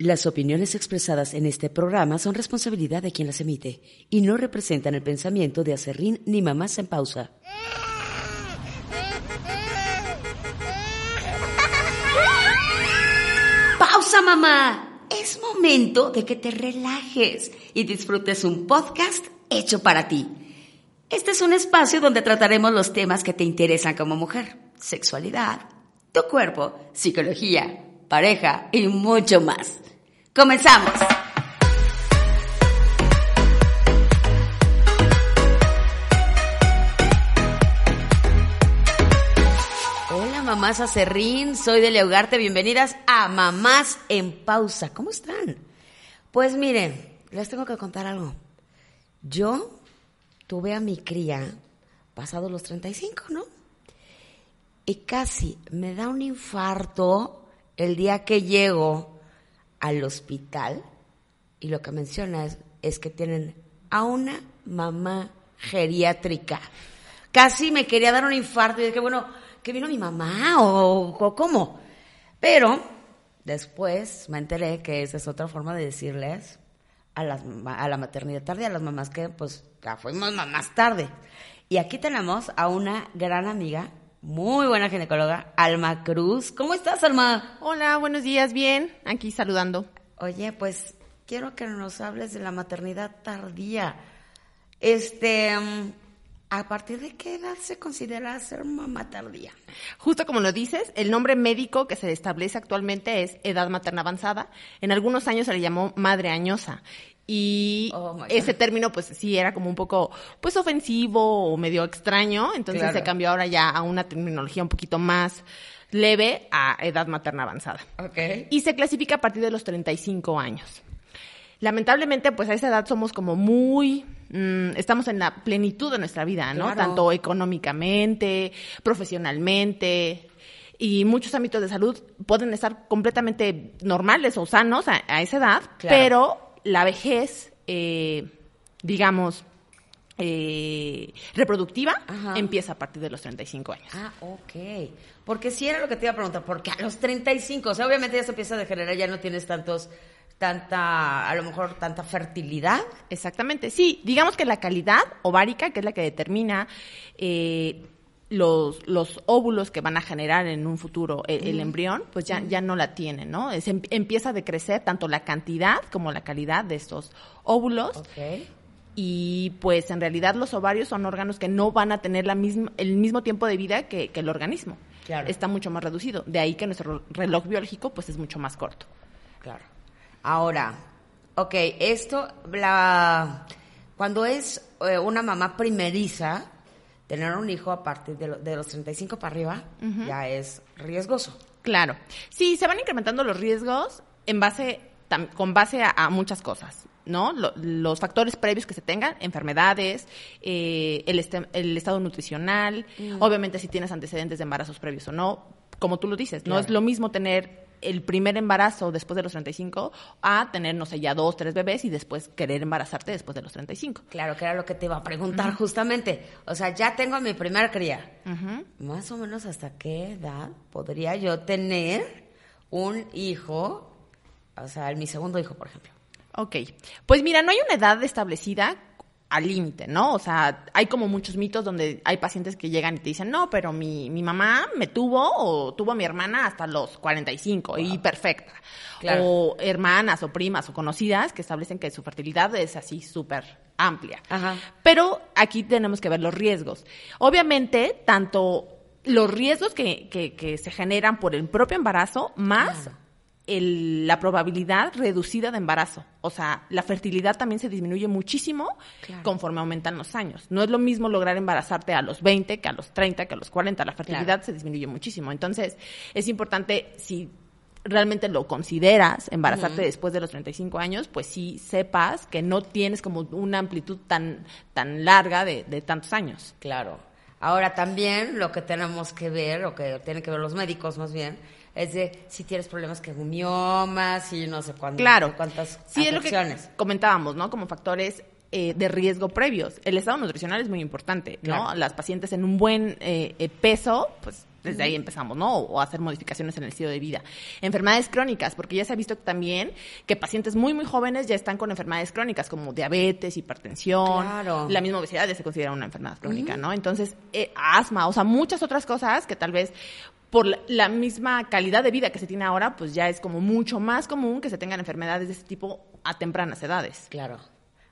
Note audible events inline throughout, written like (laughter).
Las opiniones expresadas en este programa son responsabilidad de quien las emite y no representan el pensamiento de Acerrín ni Mamás en Pausa. ¡Pausa, mamá! Es momento de que te relajes y disfrutes un podcast hecho para ti. Este es un espacio donde trataremos los temas que te interesan como mujer. Sexualidad, tu cuerpo, psicología, pareja y mucho más. Comenzamos. Hola mamás acerrín, soy de Leugarte, bienvenidas a Mamás en Pausa. ¿Cómo están? Pues miren, les tengo que contar algo. Yo tuve a mi cría pasados los 35, ¿no? Y casi me da un infarto el día que llego al hospital y lo que menciona es, que tienen a una mamá geriátrica. Casi me quería dar un infarto y dije, bueno, que vino mi mamá o, o cómo. Pero después me enteré que esa es otra forma de decirles a, las, a la maternidad tardía, a las mamás que pues ya fuimos mamás tarde. Y aquí tenemos a una gran amiga, muy buena ginecóloga, Alma Cruz. ¿Cómo estás, Alma? Hola, buenos días, bien, aquí saludando. Oye, pues quiero que nos hables de la maternidad tardía. Este, mm, ¿A partir de qué edad se considera ser mamá tardía? Justo como lo dices, el nombre médico que se establece actualmente es edad materna avanzada. En algunos años se le llamó madre añosa. Y oh ese término, pues sí, era como un poco, pues ofensivo o medio extraño. Entonces se cambió ahora ya a una terminología un poquito más leve a edad materna avanzada. Okay. Y se clasifica a partir de los 35 años lamentablemente, pues a esa edad somos como muy, mm, estamos en la plenitud de nuestra vida, ¿no? Tanto económicamente, profesionalmente, y muchos ámbitos de salud pueden estar completamente normales o sanos a, esa edad, pero la vejez, eh, digamos, eh, reproductiva empieza a partir de los 35 años. Ah, ok. Porque si era lo que te iba a preguntar, porque a los 35, o sea, obviamente ya se empieza a degenerar, ya no tienes tantos tanta, a lo mejor tanta fertilidad. Exactamente, sí, digamos que la calidad ovárica, que es la que determina eh, los, los óvulos que van a generar en un futuro el, embrión, pues ya, ya no la tienen, ¿no? Em, empieza a decrecer tanto la cantidad como la calidad de estos óvulos. Y pues en realidad los ovarios son órganos que no van a tener la misma, el mismo tiempo de vida que, que el organismo. Claro. Está mucho más reducido. De ahí que nuestro reloj biológico pues es mucho más corto. Claro. Ahora, ok, esto, la, cuando es eh, una mamá primeriza, tener un hijo a partir de, los 35 para arriba ya es riesgoso. Claro. Sí, se van incrementando los riesgos en base, con base a, muchas cosas. ¿no? los factores previos que se tengan, enfermedades, eh, el, el, estado nutricional, mm. obviamente si tienes antecedentes de embarazos previos o no, como tú lo dices, no es lo mismo tener el primer embarazo después de los 35 a tener, no sé, ya dos, tres bebés y después querer embarazarte después de los 35. Claro, que era lo que te iba a preguntar justamente. O sea, ya tengo mi primera cría. Más o menos hasta qué edad podría yo tener un hijo, o sea, mi segundo hijo, por ejemplo. Ok, pues mira, no hay una edad establecida al límite, ¿no? O sea, hay como muchos mitos donde hay pacientes que llegan y te dicen, no, pero mi, mi mamá me tuvo o tuvo a mi hermana hasta los 45 y perfecta. O hermanas o primas o conocidas que establecen que su fertilidad es así súper amplia. Pero aquí tenemos que ver los riesgos. Obviamente, tanto los riesgos que, que, que se generan por el propio embarazo, más la probabilidad reducida de embarazo. O sea, la fertilidad también se disminuye muchísimo conforme aumentan los años. No es lo mismo lograr embarazarte a los 20 que a los 30, que a los 40. La fertilidad se disminuye muchísimo. Entonces, es importante, si realmente lo consideras embarazarte después de los 35 años, pues sí sepas que no tienes como una amplitud tan, tan larga de, de tantos años. Claro. Ahora también lo que tenemos que ver, o que tienen que ver los médicos más bien, es de si tienes problemas que miomas y no sé cuántas, claro. cuántas sí, es lo que comentábamos, ¿no? Como factores eh, de riesgo previos. El estado nutricional es muy importante, ¿no? Las pacientes en un buen eh, eh, peso, pues Desde ahí empezamos, ¿no? O hacer modificaciones en el estilo de vida. Enfermedades crónicas, porque ya se ha visto también que pacientes muy, muy jóvenes ya están con enfermedades crónicas como diabetes, hipertensión. Claro. La misma obesidad ya se considera una enfermedad crónica, ¿no? Entonces, eh, asma, o sea, muchas otras cosas que tal vez por la- la misma calidad de vida que se tiene ahora, pues ya es como mucho más común que se tengan enfermedades de este tipo a tempranas edades. Claro.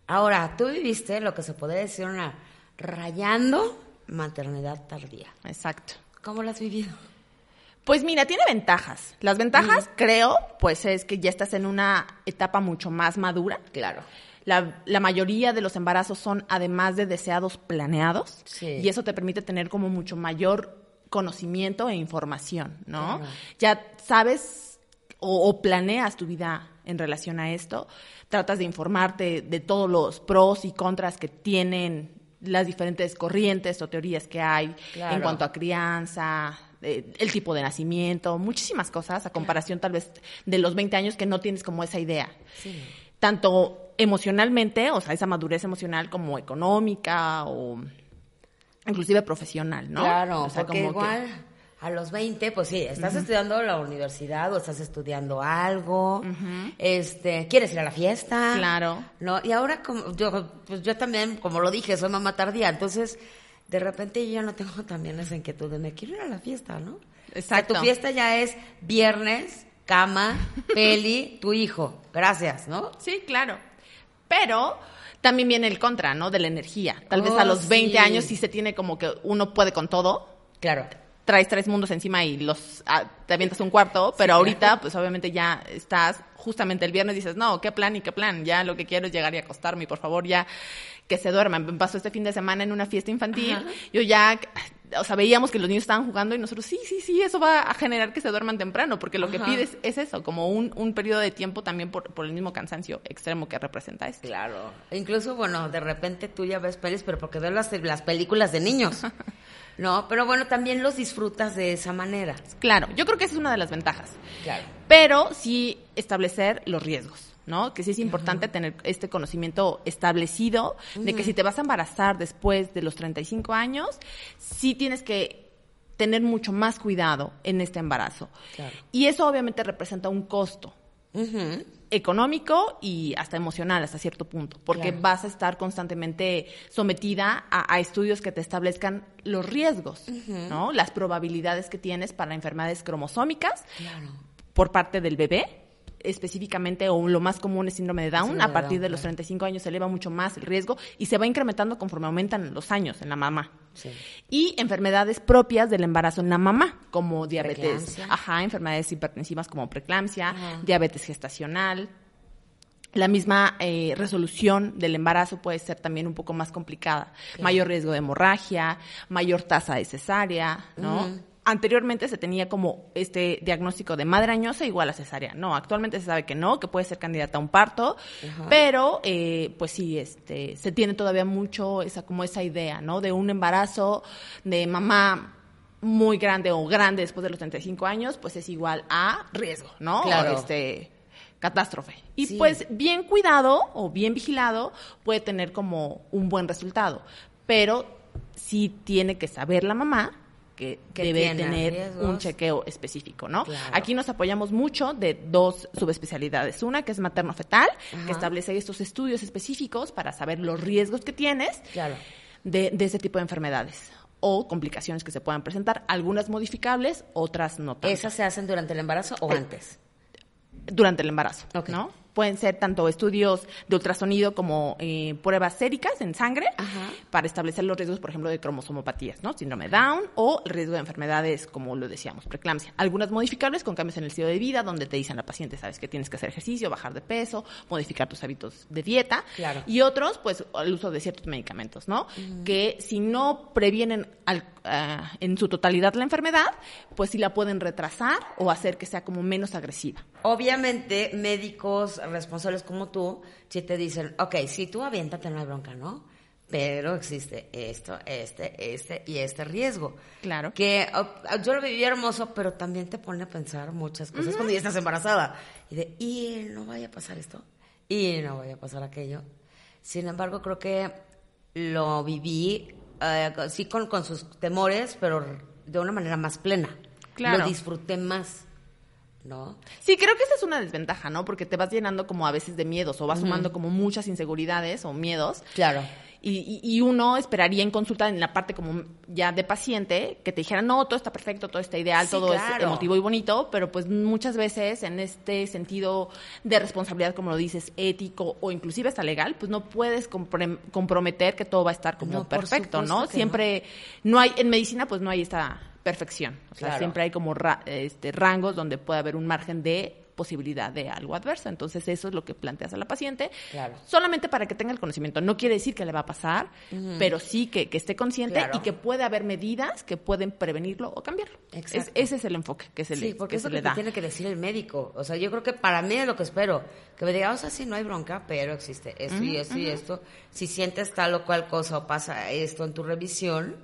Ahora, tú viviste lo que se podría decir una rayando maternidad tardía. Exacto. ¿Cómo lo has vivido? Pues mira, tiene ventajas. Las ventajas, creo, pues es que ya estás en una etapa mucho más madura. Claro. La, la mayoría de los embarazos son además de deseados planeados Sí. y eso te permite tener como mucho mayor conocimiento e información, ¿no? Claro. Ya sabes o, o planeas tu vida en relación a esto, tratas de informarte de todos los pros y contras que tienen las diferentes corrientes o teorías que hay Claro. en cuanto a crianza, eh, el tipo de nacimiento, muchísimas cosas a comparación tal vez de los 20 años que no tienes como esa idea Sí. tanto emocionalmente, o sea, esa madurez emocional como económica o inclusive profesional, ¿no? Claro, O sea, porque como que- igual a los 20, pues sí, estás estudiando la universidad o estás estudiando algo, este, quieres ir a la fiesta. Claro. No, y ahora como yo pues yo también, como lo dije, soy mamá tardía, entonces de repente yo ya no tengo también esa inquietud de me quiero ir a la fiesta, ¿no? Exacto. O sea, tu fiesta ya es viernes, cama, (laughs) peli, tu hijo. Gracias, ¿no? Sí, claro. Pero también viene el contra, ¿no? De la energía. Tal vez Oh, a los 20 sí. años sí se tiene como que uno puede con todo. Claro. Traes tres mundos encima y los ah, te avientas un cuarto, pero ahorita, pues obviamente ya estás, justamente el viernes dices, no, qué plan y qué plan, ya lo que quiero es llegar y acostarme y por favor ya que se duerman. Me pasó este fin de semana en una fiesta infantil, Ajá. yo ya, o sea, veíamos que los niños estaban jugando y nosotros, sí, sí, sí, eso va a generar que se duerman temprano, porque lo que pides es eso, como un, un periodo de tiempo también por, por el mismo cansancio extremo que representa esto. Claro. Incluso, bueno, de repente tú ya ves pelis, pero porque ves las, las películas de niños. (laughs) No, pero bueno, también los disfrutas de esa manera. Claro, yo creo que esa es una de las ventajas. Claro. pero sí establecer los riesgos, ¿no? Que sí es importante tener este conocimiento establecido de que si te vas a embarazar después de los 35 años, sí tienes que tener mucho más cuidado en este embarazo. Claro. Y eso obviamente representa un costo económico y hasta emocional hasta cierto punto, porque Claro. vas a estar constantemente sometida a, a estudios que te establezcan los riesgos, ¿no? Las probabilidades que tienes para enfermedades cromosómicas Claro. por parte del bebé, específicamente, o lo más común es síndrome de Down, Síndrome a de partir Down, de los claro. 35 años se eleva mucho más el riesgo y se va incrementando conforme aumentan los años en la mamá. Sí. Y enfermedades propias del embarazo en la mamá, como diabetes, ajá, enfermedades hipertensivas como preeclampsia, Ajá. diabetes gestacional. La misma eh, resolución del embarazo puede ser también un poco más complicada. Mayor riesgo de hemorragia, mayor tasa de cesárea, ¿no? Anteriormente se tenía como este diagnóstico de madre añosa igual a cesárea. No, actualmente se sabe que no, que puede ser candidata a un parto, Ajá. pero eh, pues sí, este, se tiene todavía mucho esa como esa idea, ¿no? De un embarazo de mamá muy grande o grande después de los 35 años, pues es igual a riesgo, ¿no? Claro. Este, catástrofe. Y Sí. pues bien cuidado o bien vigilado puede tener como un buen resultado, pero sí tiene que saber la mamá que, Que debe tener riesgos. un chequeo específico, ¿no? Claro. Aquí nos apoyamos mucho de dos subespecialidades. Una que es materno-fetal, que establece estos estudios específicos para saber los riesgos que tienes Claro. de, de ese tipo de enfermedades o complicaciones que se puedan presentar, algunas modificables, otras no tanto. ¿Esas se hacen durante el embarazo o Eh, antes? durante el embarazo. ¿no? Pueden ser tanto estudios de ultrasonido como eh, pruebas séricas en sangre Ajá. para establecer los riesgos, por ejemplo, de cromosomopatías, ¿no? Síndrome Down o el riesgo de enfermedades, como lo decíamos, preeclampsia. Algunas modificables con cambios en el estilo de vida, donde te dicen a la paciente, sabes que tienes que hacer ejercicio, bajar de peso, modificar tus hábitos de dieta. Claro. Y otros, pues, el uso de ciertos medicamentos, ¿no? Que si no previenen al- ah, en su totalidad la enfermedad, pues sí la pueden retrasar o hacer que sea como menos agresiva. Obviamente, médicos responsables como tú, si te dicen, ok, si tú aviéntate, no hay bronca, ¿no? Pero existe esto, este, este y este riesgo. Claro. Que oh, yo lo viví hermoso, pero también te pone a pensar muchas cosas cuando ya estás embarazada. Y de, y no vaya a pasar esto, y no vaya a pasar aquello. Sin embargo, creo que lo viví, eh, sí con, con sus temores, pero de una manera más plena. Claro. Lo disfruté más. ¿No? Sí, creo que esa es una desventaja, ¿no? Porque te vas llenando como a veces de miedos o vas sumando como muchas inseguridades o miedos. Claro. Y, y- y uno esperaría en consulta en la parte como ya de paciente que te dijera, no, todo está perfecto, todo está ideal, Sí, todo es emotivo y bonito, pero pues muchas veces en este sentido de responsabilidad, como lo dices, ético o inclusive hasta legal, pues no puedes comprometer que todo va a estar como No, perfecto, ¿no? Siempre no hay, en medicina pues no hay esta perfección, o sea, Claro. siempre hay como ra- este, rangos donde puede haber un margen de posibilidad de algo adverso. Entonces, eso es lo que planteas a la paciente. Claro. Solamente para que tenga el conocimiento. No quiere decir que le va a pasar, pero sí que, que esté consciente Claro. y que puede haber medidas que pueden prevenirlo o cambiarlo. Exacto. Es- ese es el enfoque que se Sí, le, porque que es se lo le que te da. tiene que decir el médico. O sea, yo creo que para mí es lo que espero. Que me diga, o sea, sí, no hay bronca, pero existe esto y esto y esto. Si sientes tal o cual cosa o pasa esto en tu revisión,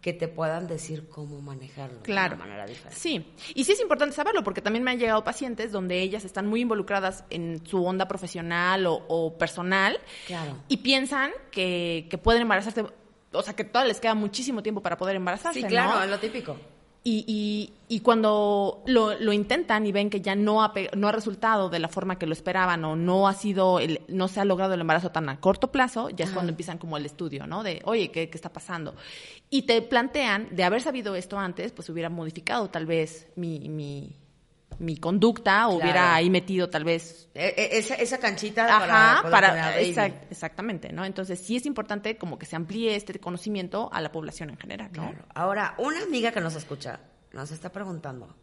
que te puedan decir cómo manejarlo Claro. de una manera diferente. Sí, y sí es importante saberlo porque también me han llegado pacientes donde ellas están muy involucradas en su onda profesional o, o personal Claro. y piensan que, que pueden embarazarse, o sea, que todavía les queda muchísimo tiempo para poder embarazarse. Sí, claro, ¿no? es lo típico. Y, y, y cuando lo, lo intentan y ven que ya no ha, no ha resultado de la forma que lo esperaban o no ha sido, el, no se ha logrado el embarazo tan a corto plazo, ya es cuando empiezan como el estudio, ¿no? De, oye, ¿qué, qué está pasando? Y te plantean, de haber sabido esto antes, pues hubiera modificado tal vez mi, mi, mi conducta Claro. hubiera ahí metido tal vez E- e- esa, esa canchita Ajá, para, para, exact- exactamente, ¿no? Entonces sí es importante como que se amplíe este conocimiento a la población en general, ¿no? Claro. Ahora, una amiga que nos escucha nos está preguntando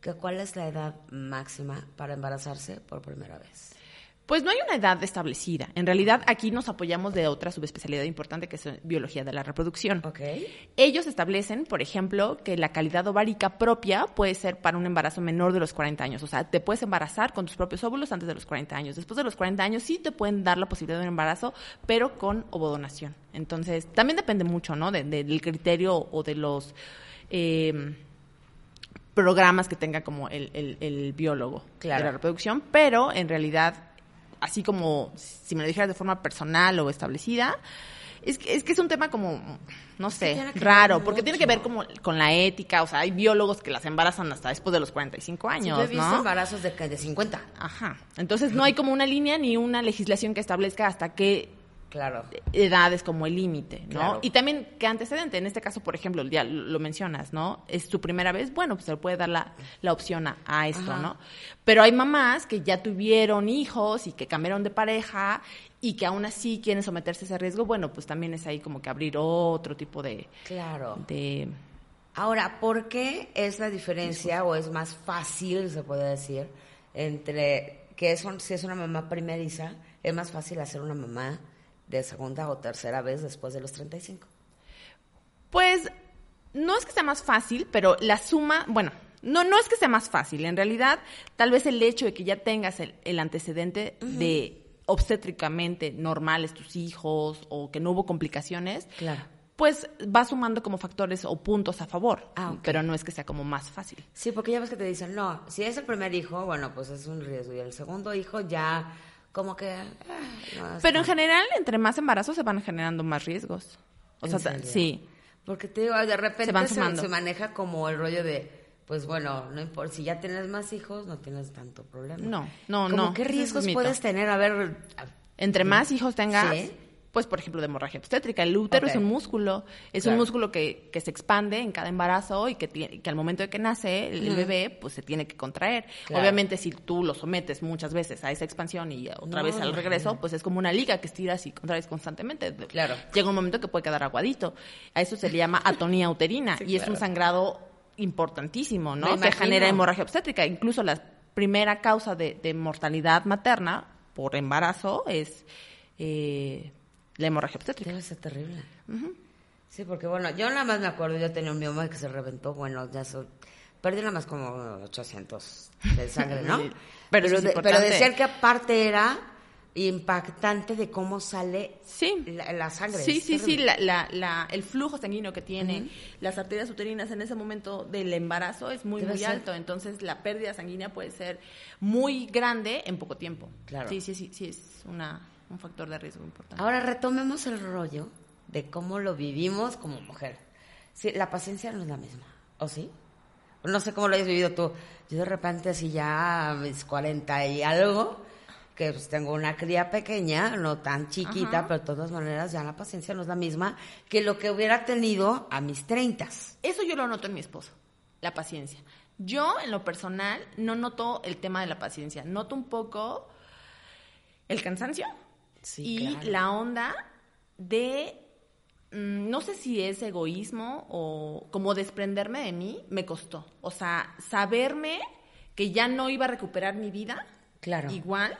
que cuál es la edad máxima para embarazarse por primera vez. Pues no hay una edad establecida. En realidad aquí nos apoyamos de otra subespecialidad importante que es biología de la reproducción. ¿Ok? Ellos establecen, por ejemplo, que la calidad ovárica propia puede ser para un embarazo menor de los 40 años. O sea, te puedes embarazar con tus propios óvulos antes de los 40 años. Después de los 40 años sí te pueden dar la posibilidad de un embarazo, pero con ovodonación. Entonces, también depende mucho, ¿no? De- de- del criterio o de los... eh, programas que tenga como el, el- el biólogo Claro. de la reproducción, pero en realidad, así como si me lo dijeras de forma personal o establecida, es que, es que es un tema como, no sé, raro, porque tiene que ver como con la ética, o sea, hay biólogos que las embarazan hasta después de los 45 Sí, años, yo he visto ¿no? embarazos de, de 50. Ajá. Entonces no hay como una línea ni una legislación que establezca hasta qué Claro. edad es como el límite, ¿no? Claro. Y también qué antecedente, en este caso, por ejemplo, ya lo mencionas, ¿no? Es su primera vez, bueno, pues se le puede dar la, la opción a, a esto, Ajá. ¿no? Pero hay mamás que ya tuvieron hijos y que cambiaron de pareja y que aún así quieren someterse a ese riesgo, bueno, pues también es ahí como que abrir otro tipo de... Claro. de Ahora, ¿por qué es la diferencia o es más fácil, se puede decir, entre que es un- si es una mamá primeriza, es más fácil hacer una mamá de segunda o tercera vez después de los 35? Pues no es que sea más fácil, pero la suma, bueno, no, no es que sea más fácil. En realidad, tal vez el hecho de que ya tengas el, el antecedente de obstétricamente normales tus hijos o que no hubo complicaciones, Claro. pues va sumando como factores o puntos a favor. Ah. Pero no es que sea como más fácil. Sí, porque ya ves que te dicen, no, si es el primer hijo, bueno, pues es un riesgo. Y el segundo hijo ya, como que... no, es Pero en general, entre más embarazos se van generando más riesgos. O ¿En sea, serio? sí. Porque te digo, de repente Se van se, se maneja como el rollo de, pues bueno, no importa, si ya tienes más hijos, no tienes tanto problema. No, no, Como, no, ¿Qué riesgos puedes tener? A ver, a- Entre más hijos tengas, Sí. Pues por ejemplo de hemorragia obstétrica, el útero es un músculo, es Claro. un músculo que, que se expande en cada embarazo y que, tiene- que al momento de que nace el, bebé, pues se tiene que contraer. Claro. Obviamente si tú lo sometes muchas veces a esa expansión y otra No, vez al regreso, no. pues es como una liga que estiras y contraes constantemente. Claro. Llega un momento que puede quedar aguadito. A eso se le llama (laughs) atonía uterina Sí, y es un sangrado importantísimo, Me ¿no? Que imagino. genera hemorragia obstétrica. Incluso la primera causa de, de mortalidad materna por embarazo es eh, la hemorragia obstétrica. debe ser terrible. Sí, porque bueno, yo nada más me acuerdo, yo tenía un mioma que se reventó, bueno, ya so- perdí nada más como 800 de sangre, ¿no? (laughs) Pero de- pero importante. decían que aparte era impactante de cómo sale Sí. la, la sangre. Sí, sí, sí, la, la, la- el flujo sanguíneo que tiene las arterias uterinas en ese momento del embarazo es muy, muy ser. alto. Entonces, la pérdida sanguínea puede ser muy grande en poco tiempo. Claro. Sí, sí, sí, sí, es una, un factor de riesgo importante. Ahora retomemos el rollo de cómo lo vivimos como mujer. Sí, la paciencia no es la misma. ¿O sí? No sé cómo lo hayas vivido tú. Yo de repente, así ya a mis 40 y algo, que pues tengo una cría pequeña, no tan chiquita, Ajá. pero de todas maneras ya la paciencia no es la misma que lo que hubiera tenido a mis 30. Eso yo lo noto en mi esposo, la paciencia. Yo, en lo personal, no noto el tema de la paciencia. Noto un poco el cansancio Sí, y claro. la onda de, mm, no sé si es egoísmo o como desprenderme de mí, me costó. O sea, saberme que ya no iba a recuperar mi vida, Claro. igual,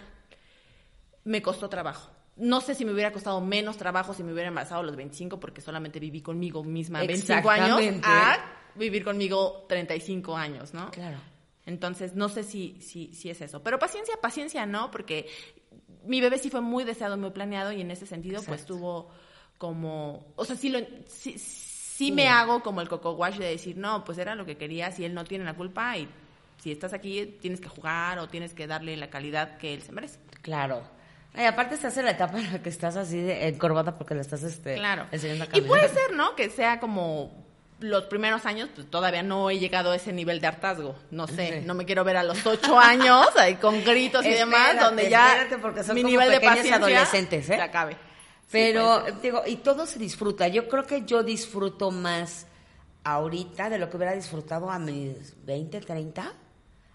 me costó trabajo. No sé si me hubiera costado menos trabajo si me hubiera embarazado a los 25 porque solamente viví conmigo misma 25 años a vivir conmigo 35 años, ¿no? Claro. Entonces, no sé si, si, si es eso. Pero paciencia, paciencia no, porque mi bebé sí fue muy deseado, muy planeado y en ese sentido, pues tuvo como, o sea, sí, lo, sí, sí me hago como el coco wash de decir, no, pues era lo que querías y él no tiene la culpa y si estás aquí tienes que jugar o tienes que darle la calidad que él se merece. Claro. Y aparte estás en la etapa en la que estás así de encorvada porque le estás este, Claro. enseñando a Y caminar. puede ser, ¿no? Que sea como los primeros años, pues todavía no he llegado a ese nivel de hartazgo. No sé, Sí. no me quiero ver a los ocho (laughs) años ahí con gritos y demás, donde ya porque son mi como nivel de paciencia adolescentes, ¿eh? se acabe. Pero, Sí, digo, y todo se disfruta. Yo creo que yo disfruto más ahorita de lo que hubiera disfrutado a mis 20, 30,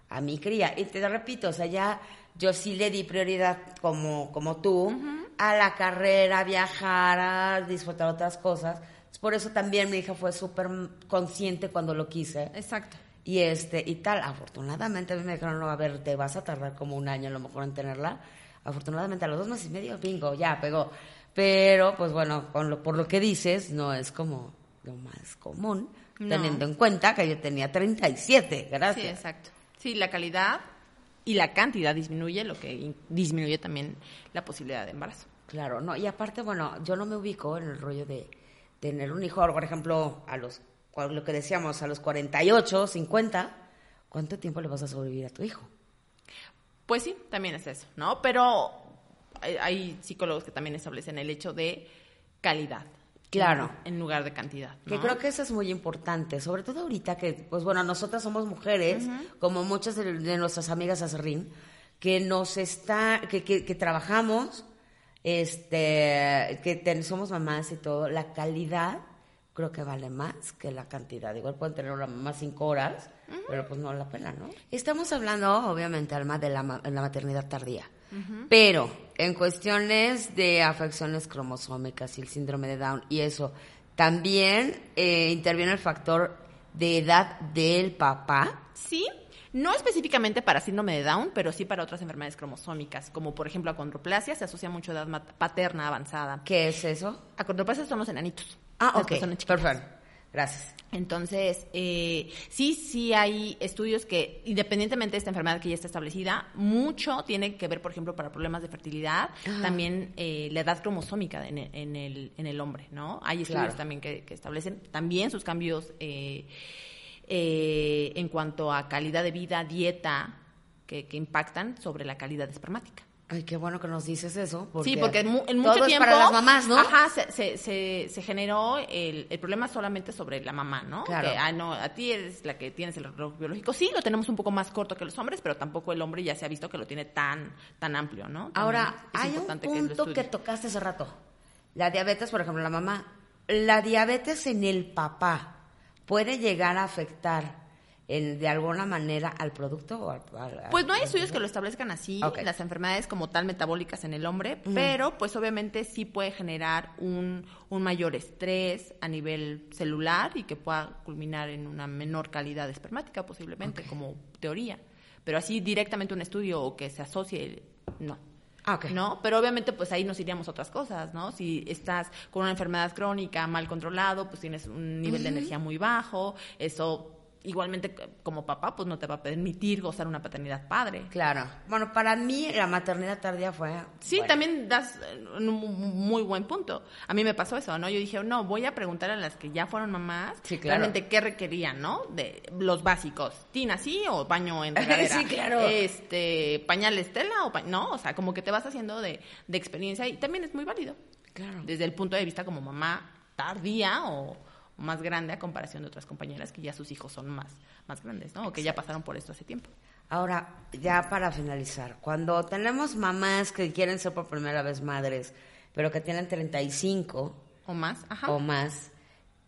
a mi cría. Y te repito, o sea, ya yo sí le di prioridad como, como tú a la carrera, a viajar, a disfrutar otras cosas. Por eso también mi hija fue súper consciente cuando lo quise. Exacto. Y este, y tal, afortunadamente a mí me dijeron, no, a ver, te vas a tardar como un año a lo mejor en tenerla. Afortunadamente a los dos meses y medio, bingo, ya pegó. Pero, pues bueno, con lo, por lo que dices, no es como lo más común, No. teniendo en cuenta que yo tenía 37, Sí, gracias. exacto. Sí, la calidad y la cantidad disminuye, lo que in- disminuye también la posibilidad de embarazo. Claro, no, y aparte, bueno, yo no me ubico en el rollo de tener un hijo, por ejemplo, a los, lo que decíamos, a los 48, 50, ¿cuánto tiempo le vas a sobrevivir a tu hijo? Pues sí, también es eso, ¿no? Pero hay, hay psicólogos que también establecen el hecho de calidad. Claro. En, en lugar de cantidad. Que ¿no? creo que eso es muy importante, sobre todo ahorita que, pues bueno, nosotras somos mujeres, como muchas de, de nuestras amigas acerrín, que nos está, que, que, que trabajamos, este, que ten- somos mamás y todo, la calidad creo que vale más que la cantidad. Igual pueden tener una mamá cinco horas, pero pues no la pena, ¿no? Estamos hablando, obviamente, Alma, de la, ma- la maternidad tardía. Pero en cuestiones de afecciones cromosómicas y el síndrome de Down y eso, también eh, interviene el factor de edad del papá. Sí, no específicamente para síndrome de Down, pero sí para otras enfermedades cromosómicas, como por ejemplo acondroplasia, se asocia mucho a edad paterna avanzada. ¿Qué es eso? Acondroplasia son los enanitos. Ah, ok, perfecto. Gracias. Entonces, eh, sí, sí hay estudios que, independientemente de esta enfermedad que ya está establecida, mucho tiene que ver, por ejemplo, para problemas de fertilidad, también eh, la edad cromosómica en el, en el, en el hombre, ¿no? Hay estudios Claro. también que, que establecen también sus cambios eh, eh, en cuanto a calidad de vida, dieta, que, que impactan sobre la calidad espermática. Ay, qué bueno que nos dices eso. Porque sí, porque en, mu- en todo mucho es tiempo. para las mamás, ¿no? Ajá, se, se, se, se generó el, el problema solamente sobre la mamá, ¿no? Claro. Que, ah, no, a ti eres la que tienes el reloj biológico. Sí, lo tenemos un poco más corto que los hombres, pero tampoco el hombre ya se ha visto que lo tiene tan, tan amplio, ¿no? También Ahora, es hay un punto que tocaste hace rato. La diabetes, por ejemplo, la mamá. La diabetes en el papá puede llegar a afectar en- de alguna manera al producto o al, Pues no hay estudios que lo establezcan así, las enfermedades como tal metabólicas en el hombre, pero pues obviamente sí puede generar un, un mayor estrés a nivel celular y que pueda culminar en una menor calidad espermática posiblemente, como teoría. Pero así directamente un estudio o que se asocie, no. Ah, ok. ¿No? Pero obviamente pues ahí nos iríamos a otras cosas, ¿no? Si estás con una enfermedad crónica mal controlado, pues tienes un nivel de energía muy bajo, eso igualmente como papá pues no te va a permitir gozar una paternidad padre. Claro. Bueno, para mí la maternidad tardía fue... Sí, bueno, también das un mu- muy buen punto. A mí me pasó eso, ¿no? Yo dije, no, voy a preguntar a las que ya fueron mamás Sí, claro. realmente qué requerían, ¿no? De los básicos. ¿Tina sí o baño en (laughs) regadera? Sí, claro. Este, pañales tela o pa- no, o sea, como que te vas haciendo de, de experiencia y también es muy válido. Claro. Desde el punto de vista como mamá tardía o más grande a comparación de otras compañeras que ya sus hijos son más, más grandes, ¿no? O que ya pasaron por esto hace tiempo. Ahora, ya para finalizar, cuando tenemos mamás que quieren ser por primera vez madres, pero que tienen 35 o más, Ajá. o más,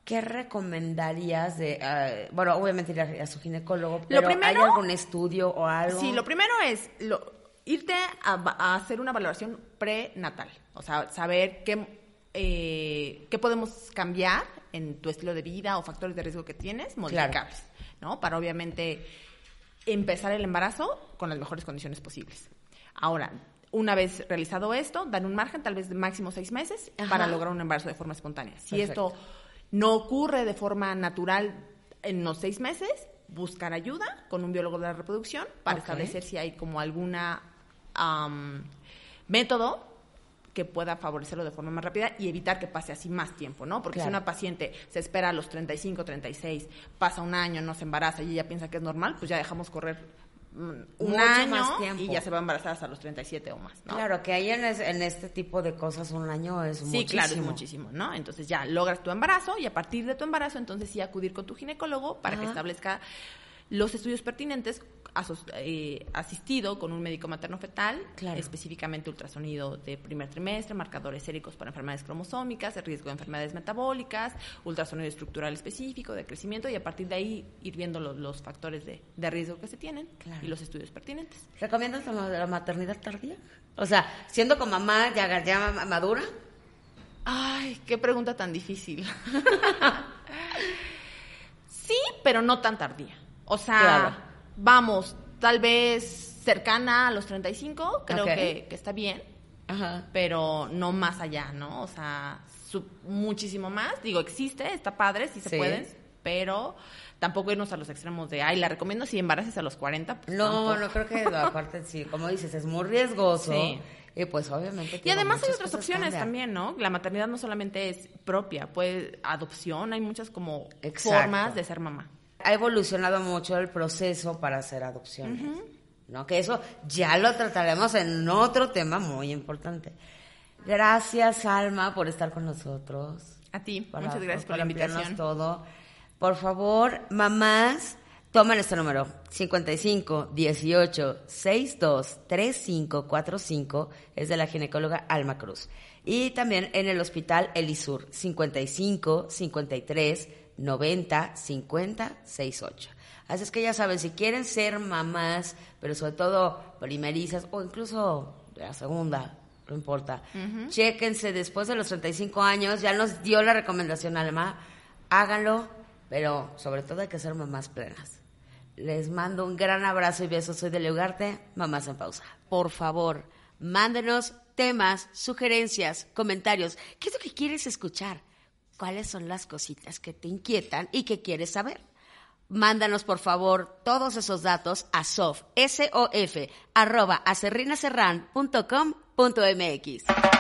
¿qué recomendarías de, ah, bueno, obviamente ir a, su ginecólogo, pero ¿hay algún estudio o algo? Sí, lo primero es lo, irte a, hacer una valoración prenatal, o sea, saber qué, eh, qué podemos cambiar en tu estilo de vida o factores de riesgo que tienes, modificables, ¿no? Para obviamente empezar el embarazo con las mejores condiciones posibles. Ahora, una vez realizado esto, dan un margen, tal vez de máximo seis meses, para lograr un embarazo de forma espontánea. Si esto no ocurre de forma natural en los seis meses, buscar ayuda con un biólogo de la reproducción para establecer si hay como alguna método que pueda favorecerlo de forma más rápida y evitar que pase así más tiempo, ¿no? Porque si una paciente se espera a los 35, 36, pasa un año, no se embaraza y ella piensa que es normal, pues ya dejamos correr mm, un año y ya se va a embarazar hasta los 37 o más, ¿no? Claro, que ahí en, este tipo de cosas un año es muchísimo. Sí, claro, es muchísimo, ¿no? Entonces ya logras tu embarazo y a partir de tu embarazo entonces sí acudir con tu ginecólogo para que establezca los estudios pertinentes eh, asistido con un médico materno fetal, específicamente ultrasonido de primer trimestre, marcadores séricos para enfermedades cromosómicas, el riesgo de enfermedades metabólicas, ultrasonido estructural específico de crecimiento y a partir de ahí ir viendo los, factores de, riesgo que se tienen y los estudios pertinentes. ¿Recomiendas la, maternidad tardía? O sea, siendo con mamá ya, ya madura. Ay, qué pregunta tan difícil. (laughs) sí, pero no tan tardía. O sea, vamos, tal vez cercana a los 35, creo que, está bien, pero no más allá, ¿no? O sea, muchísimo más. Digo, existe, está padre, sí se puede, pero tampoco irnos a los extremos de, ay, la recomiendo si embaraces a los 40. Pues no, no creo que aparte, sí, como dices, es muy riesgoso. Y pues obviamente. Y además hay otras opciones también, ¿no? La maternidad no solamente es propia, pues adopción, hay muchas como formas de ser mamá ha evolucionado mucho el proceso para hacer adopciones. ¿no? Que eso ya lo trataremos en otro tema muy importante. Gracias, Alma, por estar con nosotros. A ti, muchas gracias por la invitación. todo. Por favor, mamás, tomen este número, 55 18 62 35 45, es de la ginecóloga Alma Cruz. Y también en el hospital Elisur, 55 53 90 50 68. Así es que ya saben, si quieren ser mamás, pero sobre todo primerizas o incluso la segunda, no importa, chéquense después de los 35 años, ya nos dio la recomendación Alma, háganlo, pero sobre todo hay que ser mamás plenas. Les mando un gran abrazo y besos. Soy de Leugarte, Mamás en Pausa. Por favor, mándenos temas, sugerencias, comentarios. ¿Qué es lo que quieres escuchar? Cuáles son las cositas que te inquietan y que quieres saber. Mándanos, por favor, todos esos datos a sof, S-O-F, arroba, acerrinaserran.com.mx.